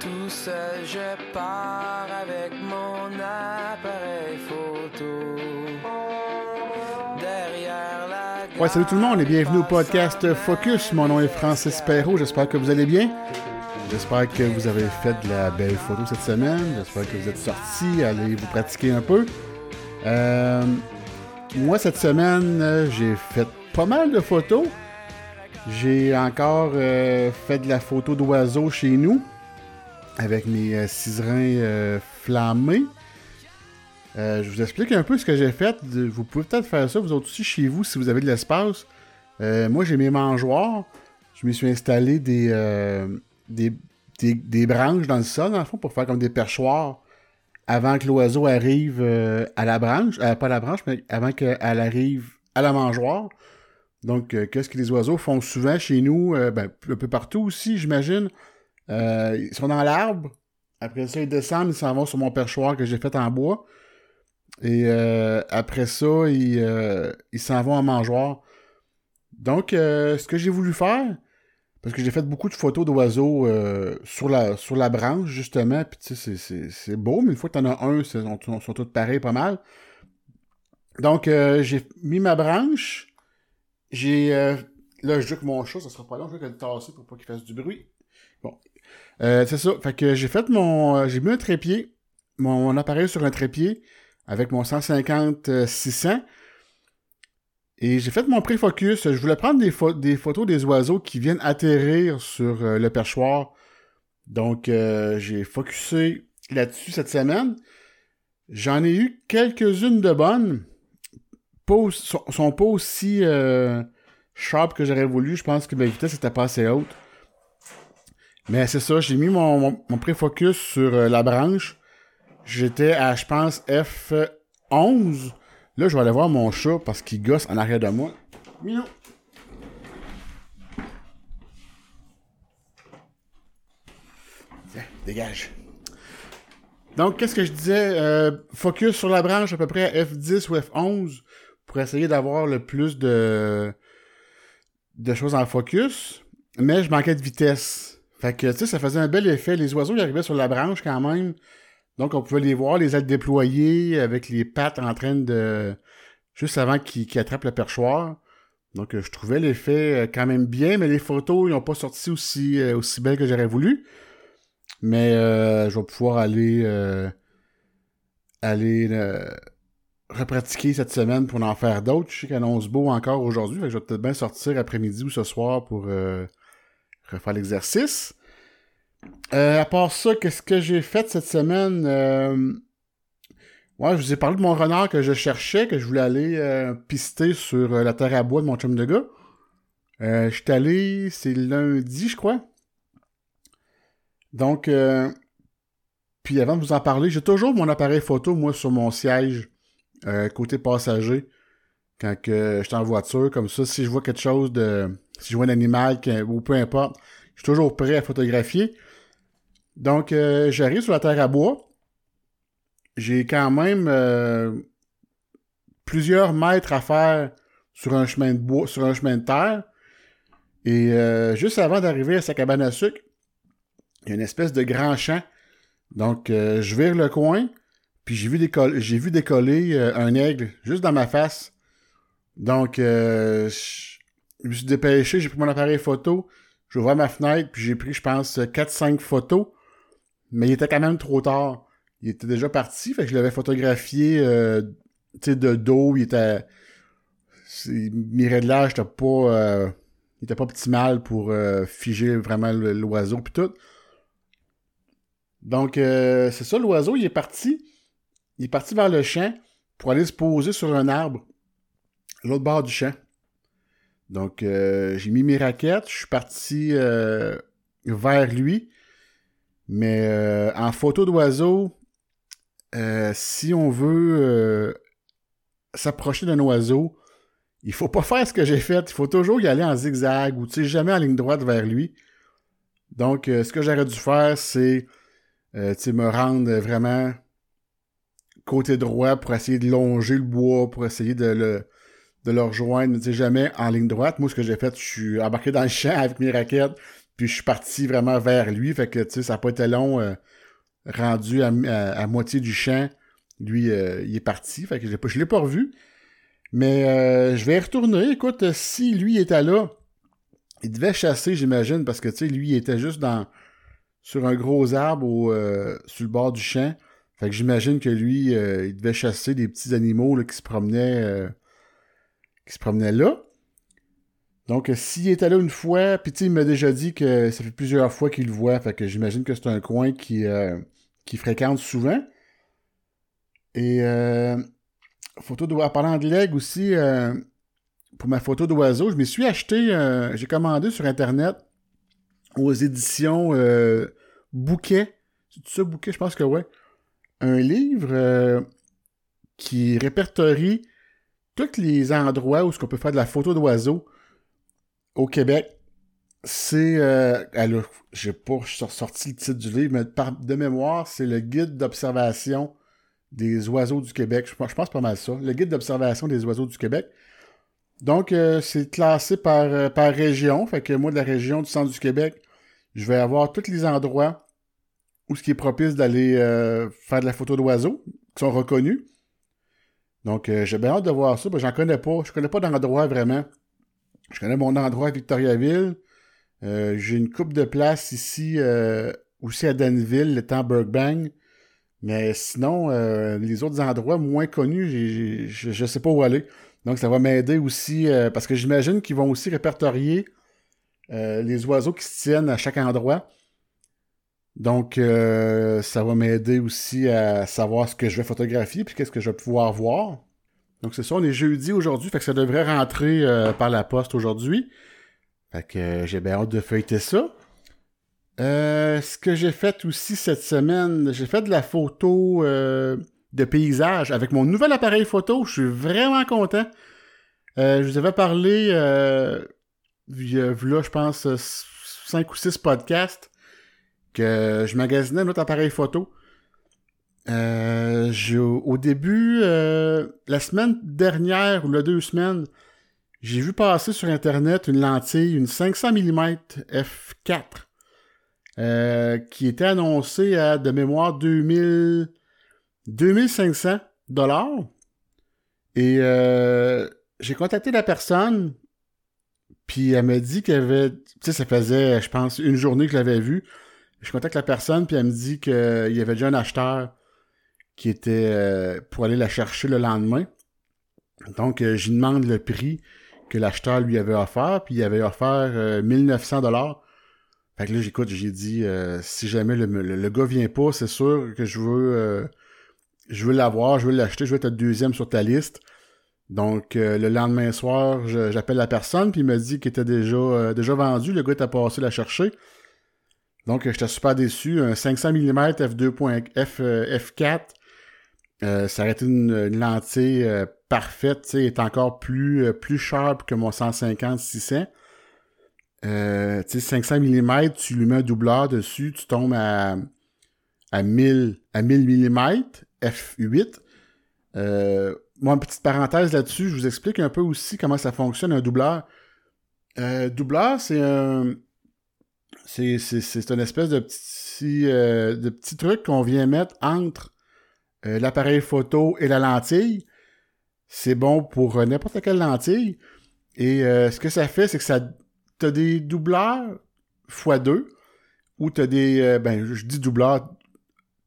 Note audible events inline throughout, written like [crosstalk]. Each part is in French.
Tout seul, je pars avec mon appareil photo. Derrière la Ouais, salut tout le monde et bienvenue au podcast Focus. Mon nom est Francis Perrault. J'espère que vous allez bien. J'espère que vous avez fait de la belle photo cette semaine. J'espère que vous êtes sortis, allez vous pratiquer un peu. Euh, moi, cette semaine, euh, j'ai fait pas mal de photos. J'ai encore euh, fait de la photo d'oiseaux chez nous avec mes euh, ciserins euh, flammés. Euh, je vous explique un peu ce que j'ai fait. Vous pouvez peut-être faire ça vous autres aussi chez vous si vous avez de l'espace. Euh, moi, j'ai mes mangeoires. Je me suis installé des, euh, des, branches dans le sol, dans le fond, pour faire comme des perchoirs avant que l'oiseau arrive euh, à la branche. Euh, pas la branche, mais avant qu'elle arrive à la mangeoire. Donc, euh, qu'est-ce que les oiseaux font souvent chez nous, euh, ben, un peu partout aussi, j'imagine. Euh, ils sont dans l'arbre. Après ça, ils descendent, ils s'en vont sur mon perchoir que j'ai fait en bois. Et euh, après ça, ils euh, ils s'en vont en mangeoire. Donc, ce que j'ai voulu faire, parce que j'ai fait beaucoup de photos d'oiseaux sur, la, sur la branche, justement, puis tu sais, c'est- beau, mais une fois que t'en as un, ils sont, tous pareils pas mal. Donc, j'ai mis ma branche, j'ai... là, je joue que mon chat, ça sera pas long, je vais le tasser pour pas qu'il fasse du bruit. Euh, c'est ça, fait que j'ai fait mon... euh, j'ai mis un trépied, mon, appareil sur un trépied, avec mon 150-600, et j'ai fait mon pré-focus. Je voulais prendre des, des photos des oiseaux qui viennent atterrir sur euh, le perchoir. Donc, j'ai focusé là-dessus cette semaine. J'en ai eu quelques-unes de bonnes. Pas sont, sont pas aussi sharp que j'aurais voulu. Je pense que ma vitesse était pas assez haute. Mais c'est ça, j'ai mis mon, mon, pré-focus sur euh, la branche. J'étais à, je pense, F11. Là, je vais aller voir mon chat parce qu'il gosse en arrière de moi. Minou. Tiens, dégage. Donc, qu'est-ce que je disais? Euh, focus sur la branche à peu près à F10 ou F11 pour essayer d'avoir le plus de, de choses en focus. Mais je manquais de vitesse. Fait que, tu sais, ça faisait un bel effet. Les oiseaux, ils arrivaient sur la branche quand même. Donc, on pouvait les voir, les ailes déployées, avec les pattes en train de... Juste avant qu'ils attrapent le perchoir. Donc, euh, je trouvais l'effet euh, quand même bien, mais les photos, ils n'ont pas sorti aussi, euh, aussi belles que j'aurais voulu. Mais euh, je vais pouvoir aller... euh, aller euh, repratiquer cette semaine pour en faire d'autres. Je sais qu'il annonce beau encore aujourd'hui, fait que je vais peut-être bien sortir après-midi ou ce soir pour refaire l'exercice. Euh, à part ça, qu'est-ce que j'ai fait cette semaine? Euh, Ouais, je vous ai parlé de mon renard que je cherchais, que je voulais aller euh, pister sur la terre à bois de mon chum de gars. Je suis allé, c'est lundi, je crois. Donc, puis avant de vous en parler, j'ai toujours mon appareil photo, moi, sur mon siège, côté passager, quand que je suis en voiture, comme ça, si je vois quelque chose de... Si je vois un animal, ou peu importe, je suis toujours prêt à photographier. Donc, euh, j'arrive sur la terre à bois. J'ai quand même euh, plusieurs mètres à faire sur un chemin de bois, sur un chemin de terre. Et euh, juste avant d'arriver à sa cabane à sucre, il y a une espèce de grand champ. Donc, je vire le coin, puis j'ai vu, décoller, vu décoller un aigle juste dans ma face. Donc, je me suis dépêché, j'ai pris mon appareil photo, j'ai ouvert ma fenêtre, puis j'ai pris, je pense, 4-5 photos. Mais il était quand même trop tard. Il était déjà parti, fait que je l'avais photographié, euh, de dos, il était... Mes réglages étaient pas... Euh, il était pas optimal pour euh, figer vraiment l'oiseau puis tout. Donc, euh, c'est ça, l'oiseau, il est parti. Il est parti vers le champ pour aller se poser sur un arbre, l'autre bord du champ. Donc, euh, j'ai mis mes raquettes, je suis parti euh, vers lui. Mais euh, en photo d'oiseau, si on veut s'approcher d'un oiseau, il faut pas faire ce que j'ai fait. Il faut toujours y aller en zigzag ou tu sais, jamais en ligne droite vers lui. Donc, ce que j'aurais dû faire, c'est me rendre vraiment côté droit pour essayer de longer le bois, pour essayer de le, de le rejoindre, mais tu jamais en ligne droite. Moi, ce que j'ai fait, je suis embarqué dans le champ [laughs] avec mes raquettes, Puis je suis parti vraiment vers lui. Fait que, tu sais, ça n'a pas été long. euh, rendu à, à- moitié du champ, lui, euh, il est parti. Fait que je je l'ai pas revu. Mais euh, je vais retourner. Écoute, si lui était là, il devait chasser, j'imagine, parce que, tu sais, lui, il était juste dans sur un gros arbre au, sur le bord du champ. Fait que j'imagine que lui, il devait chasser des petits animaux là, qui se promenaient qui se promenaient là. Donc, euh, s'il était là une fois, puis tu il m'a déjà dit que ça fait plusieurs fois qu'il le voit, fait que j'imagine que c'est un coin qui, euh, qui fréquente souvent. Et euh, photo en parlant de leg aussi, euh, pour ma photo d'oiseau, je me suis acheté, euh, j'ai commandé sur Internet aux éditions Bouquet. C'est ça, Bouquet? Je pense que ouais. Un livre qui répertorie tous les endroits où on peut faire de la photo d'oiseaux au Québec. C'est. Euh, alors, j'ai pas sorti le titre du livre, mais de mémoire, c'est le guide d'observation des oiseaux du Québec. Je, pense- je pense pas mal ça. Le guide d'observation des oiseaux du Québec. Donc, euh, c'est classé par, euh, par région. Fait que moi, de la région du centre du Québec, je vais avoir tous les endroits où ce qui est propice d'aller euh, faire de la photo d'oiseaux, qui sont reconnus. Donc, euh, j'ai bien hâte de voir ça. parce que J'en connais pas. Je connais pas d'endroit vraiment. Je connais mon endroit à Victoriaville. Euh, j'ai une coupe de place ici, euh, aussi à Danville, le temps Burbank. Mais sinon, les autres endroits moins connus, je je sais pas où aller. Donc, ça va m'aider aussi, parce que j'imagine qu'ils vont aussi répertorier les oiseaux qui se tiennent à chaque endroit. Donc, euh, ça va m'aider aussi à savoir ce que je vais photographier puis qu'est-ce que je vais pouvoir voir. Donc, c'est ça, on est jeudi aujourd'hui, fait que ça devrait rentrer euh, par la poste aujourd'hui. Fait que euh, j'ai bien hâte de feuilleter ça. Ce que j'ai fait aussi cette semaine, j'ai fait de la photo de paysage avec mon nouvel appareil photo. Je suis vraiment content. Je vous avais parlé, là, je pense, 5 ou 6 podcasts, que je magasinais un autre appareil photo. Euh, au début, euh, la semaine dernière ou la deux semaines, j'ai vu passer sur Internet une lentille, une 500 mm f4, euh, qui était annoncée à, de mémoire, 2000, 2500 dollars. Et euh, j'ai contacté la personne, puis elle m'a dit qu'elle avait... Tu sais, ça faisait, je pense, une journée que je l'avais vue. Je contacte la personne, puis elle me dit qu'il y avait déjà un acheteur qui était euh, pour aller la chercher le lendemain. Donc, euh, j'y demande le prix que l'acheteur lui avait offert, puis il avait offert euh, 1900 dollars. Fait que là, j'écoute, j'ai dit, euh, si jamais le, le, le gars vient pas, c'est sûr que je veux, euh, je veux l'avoir, je veux l'acheter, je veux être deuxième sur ta liste. Donc, euh, le lendemain soir, j'appelle la personne, puis il me dit qu'il était déjà, euh, déjà vendu, le gars était passé la chercher. Donc, euh, j'étais super déçu. Un 500 mm f2.f euh, f4, euh, ça aurait été une, lentille euh, parfaite, tu est encore plus, euh, plus sharp que mon 150-600. Euh, tu sais, 500 mm, tu lui mets un doubleur dessus, tu tombes à, à 1000, à 1000 mm, f8. Euh, moi, une petite parenthèse là-dessus, je vous explique un peu aussi comment ça fonctionne un doubleur. Euh, doubleur, c'est un, c'est, c'est, c'est une espèce de petit, euh, de petit truc qu'on vient mettre entre euh, l'appareil photo et la lentille. C'est bon pour euh, n'importe quelle lentille. Et ce que ça fait, c'est que ça t'as des doubleurs x2 ou t'as des ben je dis doubleur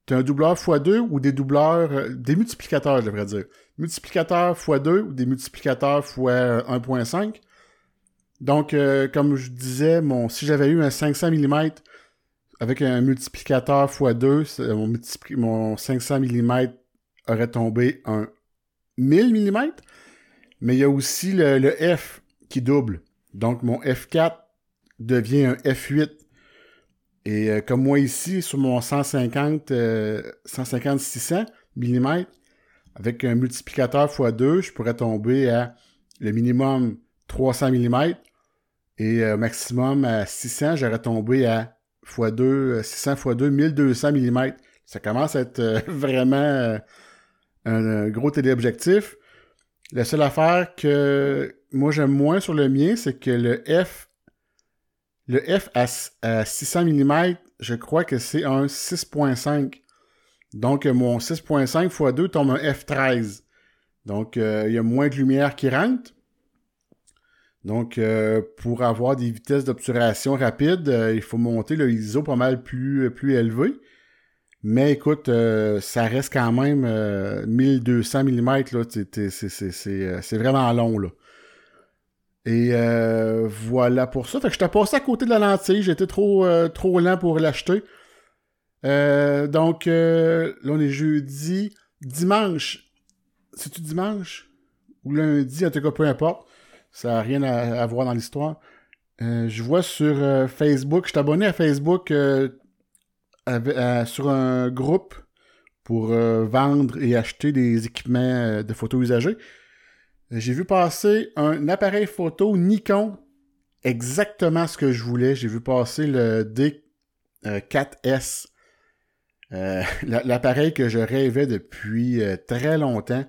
t'as un doubleur x2 ou des doubleurs des multiplicateurs je devrais dire multiplicateurs x2 ou des multiplicateurs x 1.5 donc euh, comme je disais mon si j'avais eu un 500 mm avec un multiplicateur x2 c'est- mon, multipli- mon 500 mm aurait tombé un 1000 mm mais il y a aussi le, F qui double. Donc, mon F4 devient un F8. Et euh, comme moi ici, sur mon 150, euh, 150-600 mm, avec un multiplicateur x2, je pourrais tomber à le minimum 300 mm et euh, maximum à 600, j'aurais tombé à x2, euh, 600 x2, 1200 mm. Ça commence à être euh, [laughs] vraiment euh, un, gros téléobjectif. La seule affaire que moi j'aime moins sur le mien, c'est que le F, Le F à, à 600 mm, je crois que c'est un 6.5. Donc, mon 6.5 x 2 tombe un F13. Donc, euh, il y a moins de lumière qui rentre. Donc, euh, pour avoir des vitesses d'obturation rapides, euh, il faut monter le ISO pas mal plus, plus élevé. Mais écoute, ça reste quand même 1200 mm. C'est vraiment long, là. Et voilà pour ça. Fait que je t'ai passé à côté de la lentille. J'étais trop, trop lent pour l'acheter. donc, là, on est jeudi. Dimanche, c'est-tu dimanche? Ou lundi, en tout cas, peu importe. Ça n'a rien à, voir dans l'histoire. Euh, je vois sur euh, Facebook, je suis abonné à Facebook euh, sur un groupe pour vendre et acheter des équipements de photos usagés. J'ai vu passer un appareil photo Nikon, exactement ce que je voulais. J'ai vu passer le D4S, [laughs] l'appareil que je rêvais depuis très longtemps.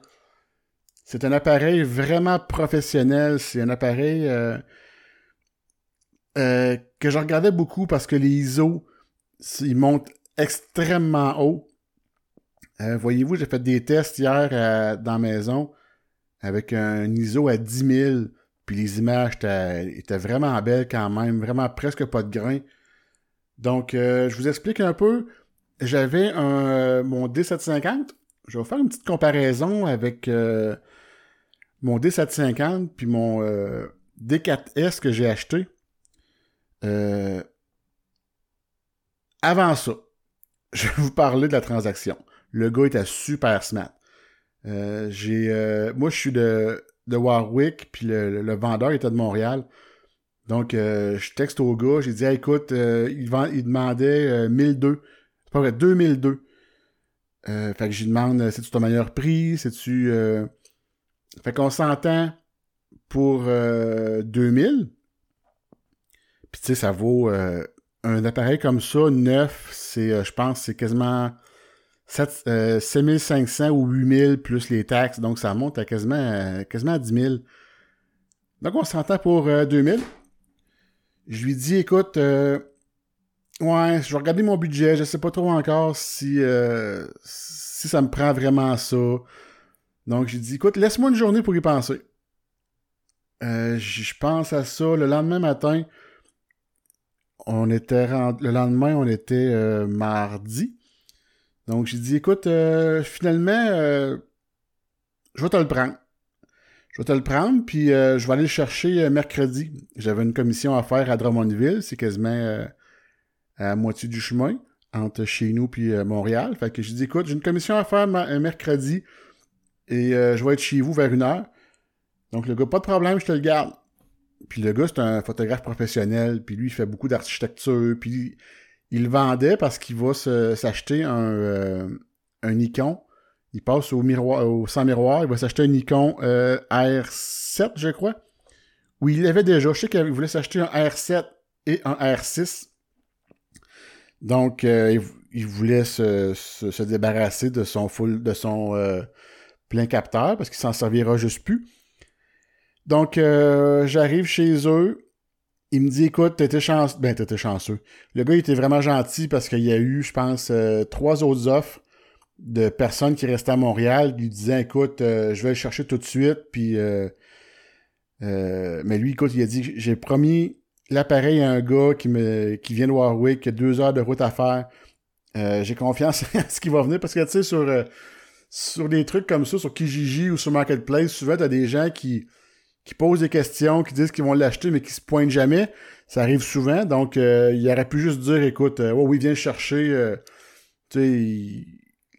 C'est un appareil vraiment professionnel. C'est un appareil euh, euh, que je regardais beaucoup parce que les ISO, ils montent extrêmement haut. Euh, voyez-vous, j'ai fait des tests hier dans la maison avec un ISO à 10 000. Puis les images étaient, vraiment belles quand même, vraiment presque pas de grain. Donc, je vous explique un peu. J'avais mon D750. Je vais vous faire une petite comparaison avec mon D750 puis mon euh, D4S que j'ai acheté. Euh, avant ça, [laughs] je vais vous parler de la transaction. Le gars était super smart. Euh, j'ai, moi, je suis de, de Warwick, puis le, vendeur était de Montréal. Donc, je texte au gars, j'ai dit, écoute, il, il, demandait 1002. C'est pas vrai, 2002. fait que j'ai demande, c'est-tu ton meilleur prix? C'est-tu fait qu'on s'entend pour 2000. Euh, Puis tu sais, ça vaut euh, un appareil comme ça, neuf, c'est, euh, je pense, c'est quasiment 7, 7500 ou 8000 plus les taxes. Donc ça monte à quasiment, à 10 000. Donc on s'entend pour 2000. Je lui dis, écoute, ouais, je vais regarder mon budget, je sais pas trop encore si, si ça me prend vraiment ça. Donc, j'ai dit, écoute, laisse-moi une journée pour y penser. Euh, je pense à ça. Le lendemain matin, on était le lendemain, on était euh, mardi. Donc, j'ai dit, écoute, euh, finalement, je vais te le prendre. Je vais te le prendre, puis je vais aller le chercher mercredi. J'avais une commission à faire à Drummondville. C'est quasiment à moitié du chemin entre chez nous puis Montréal. Fait que j'ai dit, écoute, j'ai une commission à faire mercredi. Et euh, je vais être chez vous vers une heure. Donc le gars, pas de problème, je te le garde. Puis le gars, c'est un photographe professionnel, puis lui, il fait beaucoup d'architecture, puis il vendait parce qu'il va s'acheter un, euh, un Nikon. Il passe au miroir, au sans miroir, il va s'acheter un Nikon euh, R7, je crois. Oui, il l'avait déjà. Je sais qu'il voulait s'acheter un R7 et un R6. Donc, il, voulait se, se, débarrasser de son full, de son plein capteur parce qu'il s'en servira juste plus. Donc, euh, j'arrive chez eux. Il me dit, écoute, t'étais chanceux. Ben, t'étais chanceux. Le gars, il était vraiment gentil parce qu'il y a eu, je pense, euh, trois autres offres de personnes qui restaient à Montréal. Il disait, écoute, euh, je vais le chercher tout de suite. Puis, mais lui, écoute, il a dit, j'ai promis l'appareil à un gars qui, me, qui vient de Warwick, qui a deux heures de route à faire. j'ai confiance [laughs] à ce qu'il va venir parce que, tu sais, sur sur des trucs comme ça, sur Kijiji ou sur Marketplace, souvent, t'as des gens qui, qui posent des questions, qui disent qu'ils vont l'acheter, mais qui se pointent jamais. Ça arrive souvent. Donc, euh, il aurait pu juste dire, écoute, euh, oh oui, viens chercher. Euh, tu sais,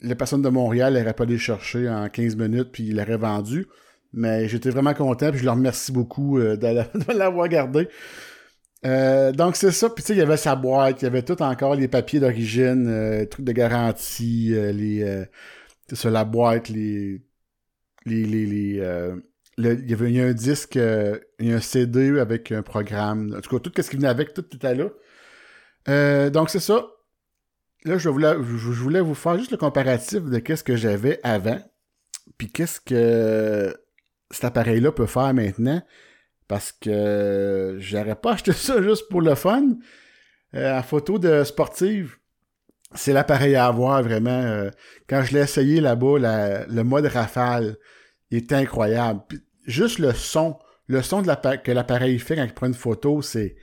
les personnes de Montréal n'auraient pas allé chercher en 15 minutes, puis il l'aurait vendu. Mais j'étais vraiment content, puis je leur remercie beaucoup [laughs] de l'avoir gardé. donc c'est ça, puis tu sais, il y avait sa boîte, il y avait tout encore les papiers d'origine, trucs de garantie, les sur la boîte, les. les, les, euh, il y avait un disque, euh, il y a un CD avec un programme. En tout cas, tout ce qui venait avec, tout, tout à là. Euh, donc, c'est ça. Là, je voulais, je voulais vous faire juste le comparatif de qu'est-ce que j'avais avant, puis qu'est-ce que cet appareil-là peut faire maintenant. Parce que j'aurais pas acheté [laughs] ça juste pour le fun. Euh, photo de sportive, c'est l'appareil à avoir vraiment. Euh, quand je l'ai essayé là-bas, le mode rafale est incroyable. juste le son, le son de que l'appareil fait quand il prend une photo, c'est.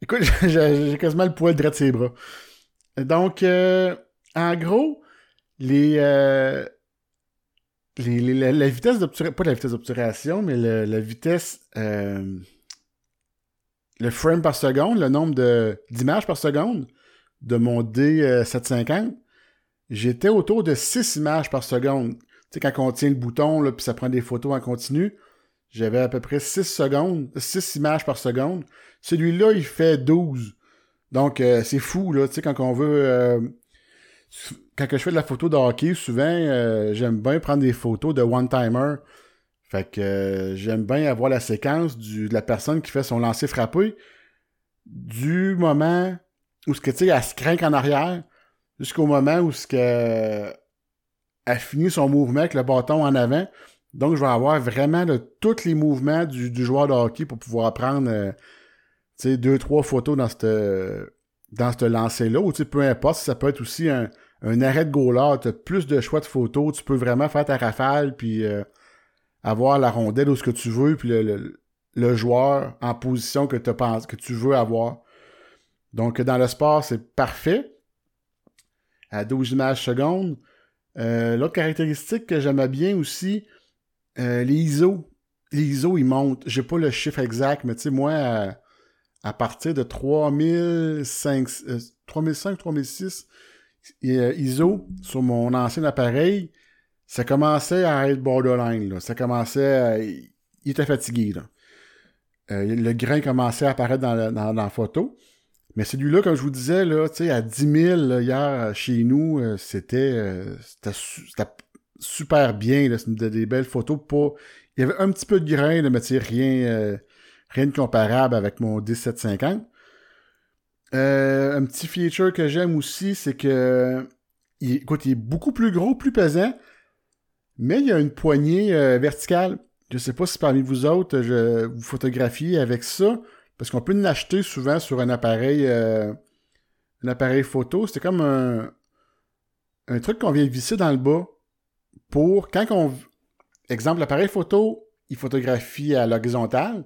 Écoute, [laughs] j'ai quasiment le poil de ses bras. Donc, euh, en gros, les, euh, la, vitesse d'obturation, pas la vitesse d'obturation, mais la vitesse, le frame par seconde, le nombre d'images par seconde de mon D750, j'étais autour de 6 images par seconde. Tu sais, quand on tient le bouton, là, puis ça prend des photos en continu, j'avais à peu près 6 secondes, 6 images par seconde. Celui-là, il fait 12. Donc, euh, c'est fou, là, tu sais, quand on veut... Euh, quand je fais de la photo de hockey, souvent, euh, j'aime bien prendre des photos de one-timer. Fait que j'aime bien avoir la séquence de la personne qui fait son lancer frappé du moment où ce que tu sais, elle se craint en arrière jusqu'au moment où ce que elle finit son mouvement avec le bâton en avant. Donc, je vais avoir vraiment tous les mouvements du, joueur de hockey pour pouvoir prendre euh, deux, trois photos dans dans ce lancer-là. Ou peu importe, ça peut être aussi un, arrêt de goaler. Tu as plus de choix de photos. Tu peux vraiment faire ta rafale puis euh, avoir la rondelle où ce que tu veux, puis le, joueur en position que, penses, que tu veux avoir. Donc, dans le sport, c'est parfait. À 12 images secondes. Euh, l'autre caractéristique que j'aimais bien aussi, euh, les ISO. Les ISO, ils montent. J'ai pas le chiffre exact, mais tu sais, moi, à, partir de 3005, 3005, 3006 ISO sur mon ancien appareil, ça commençait à être borderline. Ça commençait à... Il était fatigué. Euh, le grain commençait à apparaître dans la, photo. Mais celui-là, comme je vous disais, là, à 10 000 hier chez nous, euh, c'était super bien. C'était des belles photos. Il y avait un petit peu de grain, mais rien, euh, rien de comparable avec mon 1750. Euh, un petit feature que j'aime aussi, c'est que il, écoute, il est beaucoup plus gros, plus pesant, mais il y a une poignée euh, verticale. Je sais pas si parmi vous autres, je vous photographiez avec ça, parce qu'on peut l'acheter souvent sur un appareil, un appareil photo. C'était comme un, un truc qu'on vient visser dans le bas pour quand on. Exemple, l'appareil photo, il photographie à l'horizontale.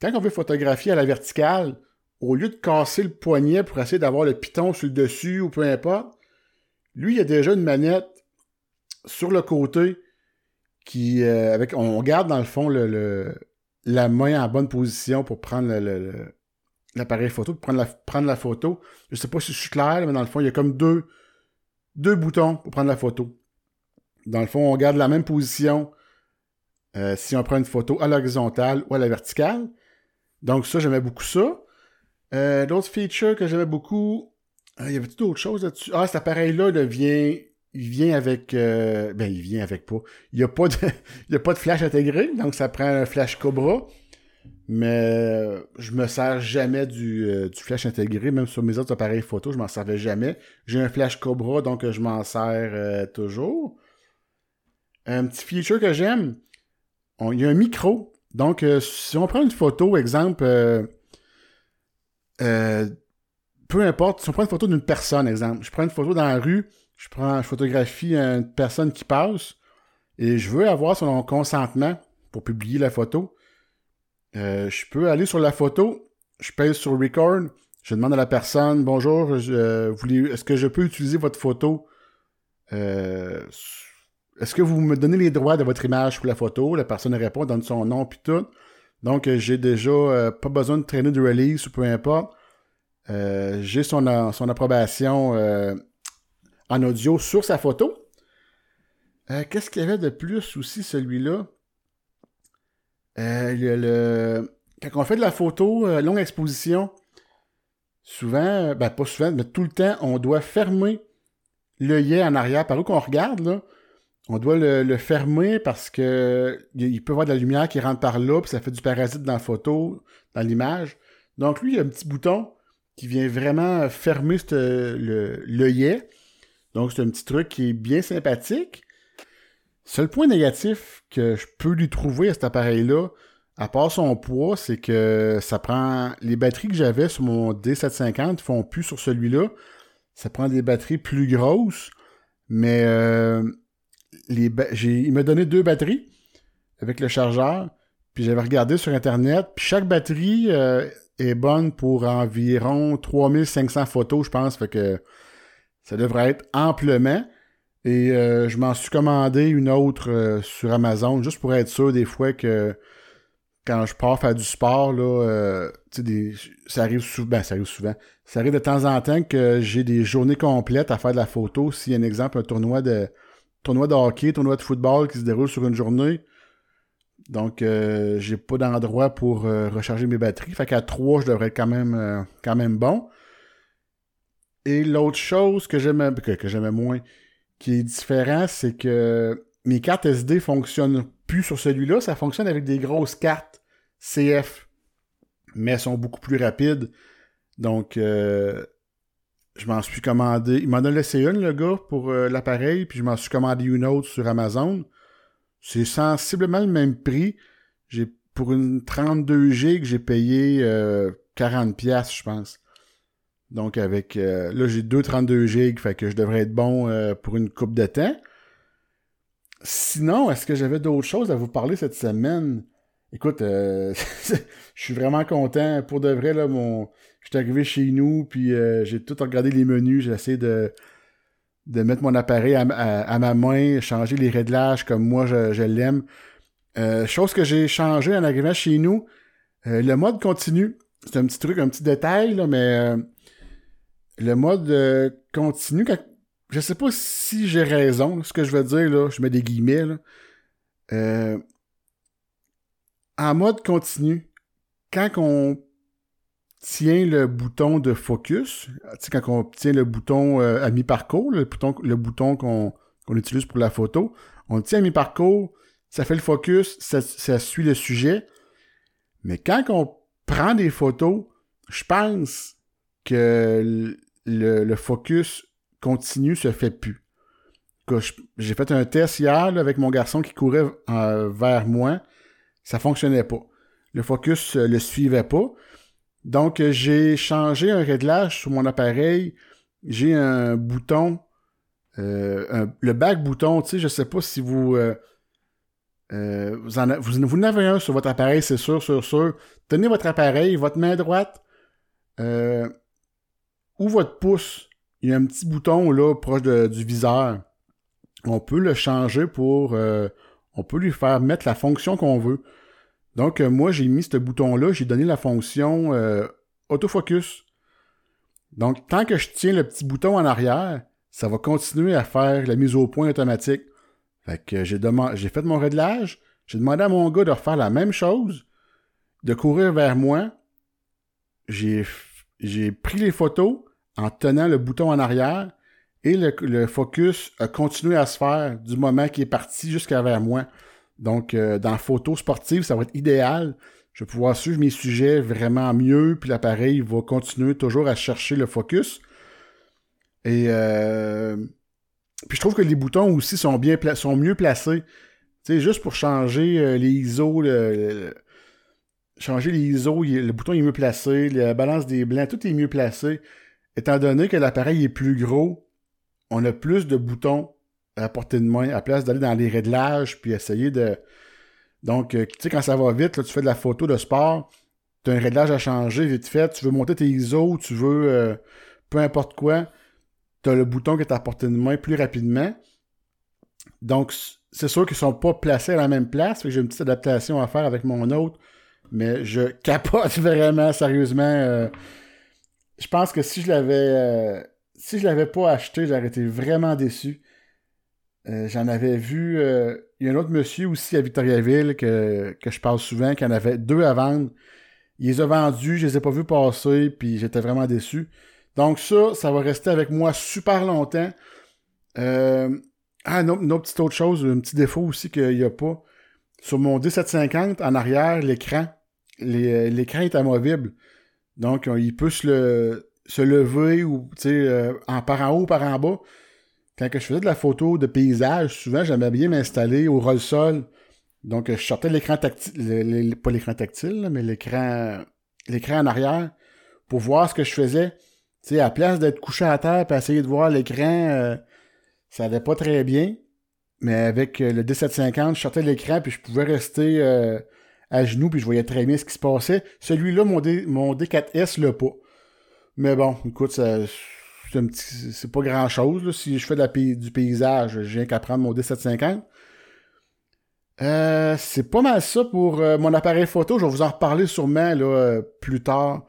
Quand on veut photographier à la verticale, au lieu de casser le poignet pour essayer d'avoir le piton sur le dessus ou peu importe, lui, il y a déjà une manette sur le côté qui. Euh, avec, on garde dans le fond le, la main en bonne position pour prendre l'appareil photo, pour prendre la, prendre la photo. Je sais pas si je suis clair, mais dans le fond, il y a comme deux, deux boutons pour prendre la photo. Dans le fond, on garde la même position euh, si on prend une photo à l'horizontale ou à la verticale. Donc ça, j'aimais beaucoup ça. Euh, D'autres features que j'aimais beaucoup, euh, il y avait tout d'autres choses là-dessus? Ah, cet appareil-là, il vient, il vient avec, euh, ben il vient avec pas. Il n'y a pas de, [laughs] y a pas de flash intégré, donc ça prend un flash Cobra. Mais je me sers jamais du, du, flash intégré, même sur mes autres appareils photo, je m'en servais jamais. J'ai un flash Cobra, donc je m'en sers toujours. Un petit feature que j'aime, il y a un micro. Donc, euh, si on prend une photo, exemple, euh, euh, peu importe, si on prend une photo d'une personne, exemple, je prends une photo dans la rue, je prends, je photographie une personne qui passe et je veux avoir son consentement pour publier la photo. je peux aller sur la photo, je pèse sur record, je demande à la personne bonjour, est-ce que je peux utiliser votre photo? Est-ce que vous me donnez les droits de votre image pour la photo? La personne répond, donne son nom puis tout. Donc, euh, j'ai déjà euh, pas besoin de traîner de release ou peu importe. Euh, j'ai son, son approbation en audio sur sa photo. Qu'est-ce qu'il y avait de plus aussi, celui-là? le, quand on fait de la photo, longue exposition, souvent, ben pas souvent, mais tout le temps, on doit fermer l'œillet en arrière. Par où qu'on regarde, on doit le, fermer parce que il peut y avoir de la lumière qui rentre par là, puis ça fait du parasite dans la photo, dans l'image. Donc lui, il y a un petit bouton qui vient vraiment fermer l'œillet. Donc c'est un petit truc qui est bien sympathique. Seul point négatif que je peux lui trouver à cet appareil-là, à part son poids, c'est que ça prend. Les batteries que j'avais sur mon D750 font plus sur celui-là. Ça prend des batteries plus grosses. Mais euh, il m'a donné deux batteries avec le chargeur. Puis j'avais regardé sur Internet. Puis chaque batterie euh, est bonne pour environ 3500 photos, je pense. Fait que ça devrait être amplement. Et euh, je m'en suis commandé une autre sur Amazon, juste pour être sûr des fois que quand je pars faire du sport, là, euh, ça arrive souvent, ben, ça arrive souvent. Ça arrive de temps en temps que j'ai des journées complètes à faire de la photo. A un exemple, un tournoi de tournoi de hockey, tournoi de football qui se déroule sur une journée. Donc euh, j'ai pas d'endroit pour euh, recharger mes batteries. Fait qu'à 3, je devrais être quand même euh, quand même bon. Et l'autre chose que j'aimais que, j'aimais moins, qui est différent, c'est que mes cartes SD fonctionnent plus sur celui-là. Ça fonctionne avec des grosses cartes CF, mais elles sont beaucoup plus rapides. Donc, euh, je m'en suis commandé. Il m'en a laissé une, le gars, pour euh, l'appareil, puis je m'en suis commandé une autre sur Amazon. C'est sensiblement le même prix. J'ai pour une 32 G j'ai payé 40 euh, pièces, je pense. Donc avec là j'ai deux 32 G, fait que je devrais être bon pour une coupe de temps. Sinon, est-ce que j'avais d'autres choses à vous parler cette semaine? Écoute, euh, [laughs] je suis vraiment content. Pour de vrai, là, mon. Je suis arrivé chez nous, puis euh, j'ai tout regardé les menus. J'ai essayé de, de mettre mon appareil à, ma main, changer les réglages comme moi je, l'aime. Euh, chose que j'ai changé en arrivant chez nous, le mode continu. C'est un petit truc, un petit détail, là, mais le mode continu, quand, je sais pas si j'ai raison, ce que je veux dire, là, je mets des guillemets, là. Euh, en mode continu, quand on tient le bouton de focus, quand on tient le bouton euh, à mi-parcours, le bouton, qu'on utilise pour la photo, on tient à mi-parcours, ça fait le focus, ça, suit le sujet. Mais quand on prend des photos, je pense que le focus continu se fait plus. J'ai fait un test hier avec mon garçon qui courait euh, vers moi. Ça fonctionnait pas. Le focus ne le suivait pas. Donc, euh, j'ai changé un réglage sur mon appareil. J'ai un bouton, euh, le back bouton, tu sais, je sais pas si vous, vous, vous, en avez un sur votre appareil, c'est sûr, sûr, sûr. Tenez votre appareil, votre main droite, ou votre pouce il y a un petit bouton là proche du viseur. On peut le changer pour. Euh, on peut lui faire mettre la fonction qu'on veut. Donc, euh, moi, j'ai mis ce bouton-là, j'ai donné la fonction euh, autofocus. Donc, tant que je tiens le petit bouton en arrière, ça va continuer à faire la mise au point automatique. Fait que j'ai, fait mon réglage, j'ai demandé à mon gars de refaire la même chose, de courir vers moi. J'ai pris les photos, en tenant le bouton en arrière et le, focus a continué à se faire du moment qu'il est parti jusqu'à vers moi. Donc, euh, dans photo sportive, ça va être idéal. Je vais pouvoir suivre mes sujets vraiment mieux, puis l'appareil va continuer toujours à chercher le focus. Et euh, puis je trouve que les boutons aussi sont bien sont mieux placés. Tu sais, juste pour changer euh, les ISO, changer les ISO, le bouton est mieux placé, la balance des blancs, tout est mieux placé étant donné que l'appareil est plus gros, on a plus de boutons à portée de main, à place d'aller dans les réglages, puis essayer de... Donc, euh, tu sais, quand ça va vite, tu fais de la photo de sport, tu as un réglage à changer vite fait, tu veux monter tes ISO, tu veux euh, peu importe quoi, tu as le bouton qui est à portée de main plus rapidement. Donc, c'est sûr qu'ils sont pas placés à la même place, j'ai une petite adaptation à faire avec mon autre, mais je capote [laughs] vraiment sérieusement. Euh, je pense que si je l'avais euh, si je l'avais pas acheté, j'aurais été vraiment déçu. Euh, j'en avais vu. Euh, il y a un autre monsieur aussi à Victoriaville que, je parle souvent, qui en avait deux à vendre. Il les a vendus, je les ai pas vus passer, puis j'étais vraiment déçu. Donc ça, ça va rester avec moi super longtemps. ah, une autre, petite autre chose, un petit défaut aussi qu'il n'y a pas. Sur mon D750, en arrière, l'écran, l'écran est amovible. Donc, il peut se, lever ou, euh, en par en haut, par en bas. Quand je faisais de la photo de paysage, souvent, j'aimais bien m'installer au rôle sol Donc, je sortais l'écran tactile, pas l'écran tactile, mais l'écran, en arrière pour voir ce que je faisais. Tu à place d'être couché à terre et essayer de voir l'écran, euh, ça allait pas très bien. Mais avec euh, le D750, je sortais l'écran puis je pouvais rester euh, à genoux puis je voyais très bien ce qui se passait. Celui-là, mon, D, mon D4S l'a pas. Mais bon, écoute, c'est pas grand chose. Si je fais du paysage, viens qu'à prendre mon D750. Euh, c'est pas mal ça pour euh, mon appareil photo. Je vais vous en reparler sûrement euh, plus tard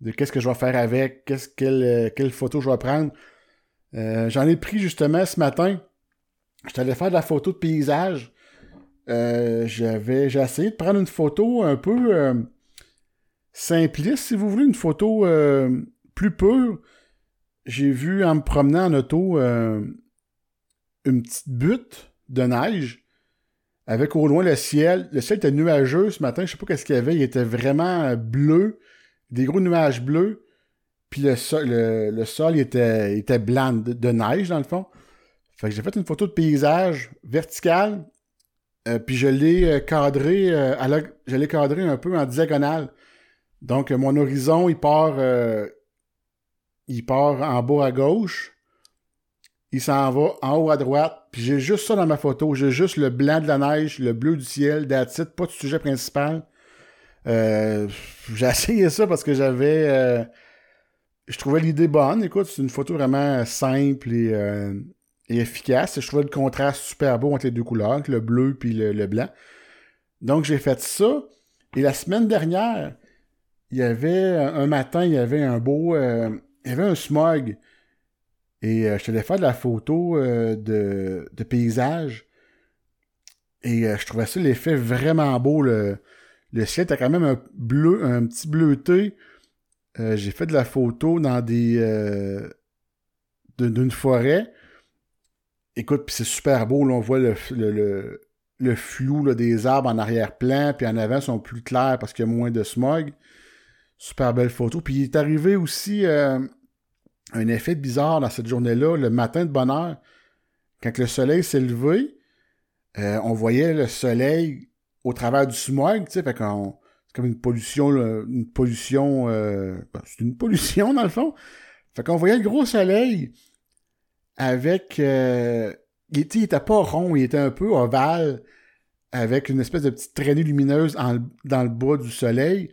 de qu'est-ce que je vais faire avec, qu'est-ce quelle, quelle photo je vais prendre. J'en ai pris justement ce matin. Je allé faire de la photo de paysage. J'avais, j'ai essayé de prendre une photo un peu simpliste, si vous voulez, une photo plus pure. J'ai vu en me promenant en auto une petite butte de neige avec au loin le ciel. Le ciel était nuageux ce matin. Je sais pas qu'est-ce qu'il y avait. Il était vraiment bleu. Des gros nuages bleus. Puis le sol, le, sol était, était blanc de, neige, dans le fond. Fait que j'ai fait une photo de paysage verticale. Euh, puis je l'ai euh, cadré, euh, je l'ai cadré un peu en diagonale. Donc mon horizon, il part, il part en bas à gauche il s'en va en haut à droite, puis j'ai juste ça dans ma photo. J'ai juste le blanc de la neige, le bleu du ciel, that's pas de sujet principal. J'ai [laughs] essayé ça parce que j'avais... Je trouvais l'idée bonne. Écoute, c'est une photo vraiment simple et, efficace. Je trouvais le contraste super beau entre les deux couleurs, le bleu puis le, blanc. Donc j'ai fait ça. Et la semaine dernière, il y avait un matin, il y avait un beau... il y avait un smog et euh, je te faire de la photo euh, de, paysage. Et euh, je trouvais ça l'effet vraiment beau. Le, le ciel était quand même un bleu, un petit bleuté. J'ai fait de la photo dans des. d'une forêt. Écoute, c'est super beau. On voit le, flou des arbres en arrière-plan, puis en avant ils sont plus clairs parce qu'il y a moins de smog. Super belle photo. Puis il est arrivé aussi un effet bizarre dans cette journée-là, le matin de bonne heure, quand le soleil s'est levé, euh, on voyait le soleil au travers du smog, tu sais, c'est comme une pollution, une pollution, euh, ben, c'est une pollution [laughs] dans le fond. Fait qu'on voyait le gros soleil avec, euh, il, il était pas rond, il était un peu ovale, avec une espèce de petite traînée lumineuse dans le bas du soleil.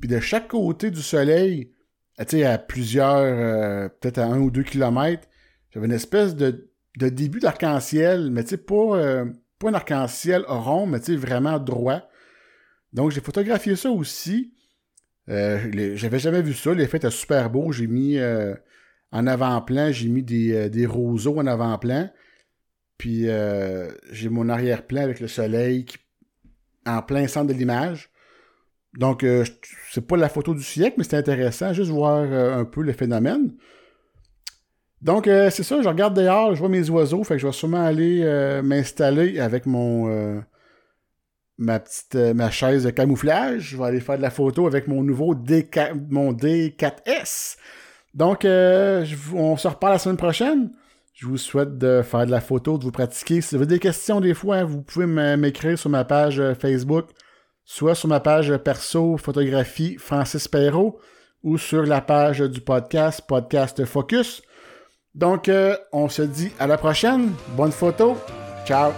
Puis de chaque côté du soleil, euh, à plusieurs, euh, peut-être à un ou deux kilomètres, j'avais une espèce de, de début d'arc-en-ciel, mais tu sais, pas, euh, pas un arc-en-ciel rond, mais tu sais, vraiment droit. Donc, j'ai photographié ça aussi. J'avais jamais vu ça. L'effet était super beau. J'ai mis en avant-plan, j'ai mis des, des, roseaux en avant-plan. Puis j'ai mon arrière-plan avec le soleil en plein centre de l'image. Donc, euh, c'est pas la photo du siècle, mais c'est intéressant, juste voir euh, un peu le phénomène. Donc, euh, c'est ça, je regarde dehors, je vois mes oiseaux, fait que je vais sûrement aller m'installer avec mon ma petite ma chaise de camouflage. Je vais aller faire de la photo avec mon nouveau d mon D4S. Donc, on se reparle la semaine prochaine. Je vous souhaite de faire de la photo, de vous pratiquer. Si vous avez des questions des fois, vous pouvez m'écrire sur ma page Facebook soit sur ma page perso photographie Francis Perrault ou sur la page du podcast Podcast Focus. Donc, euh, on se dit à la prochaine. Bonne photo. Ciao.